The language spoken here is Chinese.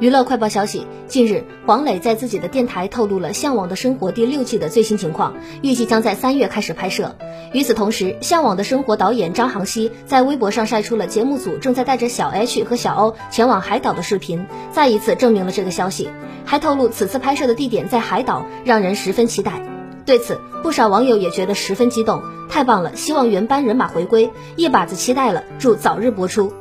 娱乐快报消息近日黄磊在自己的电台透露了向往的生活第六季的最新情况预计将在三月开始拍摄。与此同时向往的生活导演张航熙在微博上晒出了节目组正在带着小 h 和小 o 前往海岛的视频再一次证明了这个消息还透露此次拍摄的地点在海岛让人十分期待。对此不少网友也觉得十分激动。太棒了希望原班人马回归一把子期待了祝早日播出。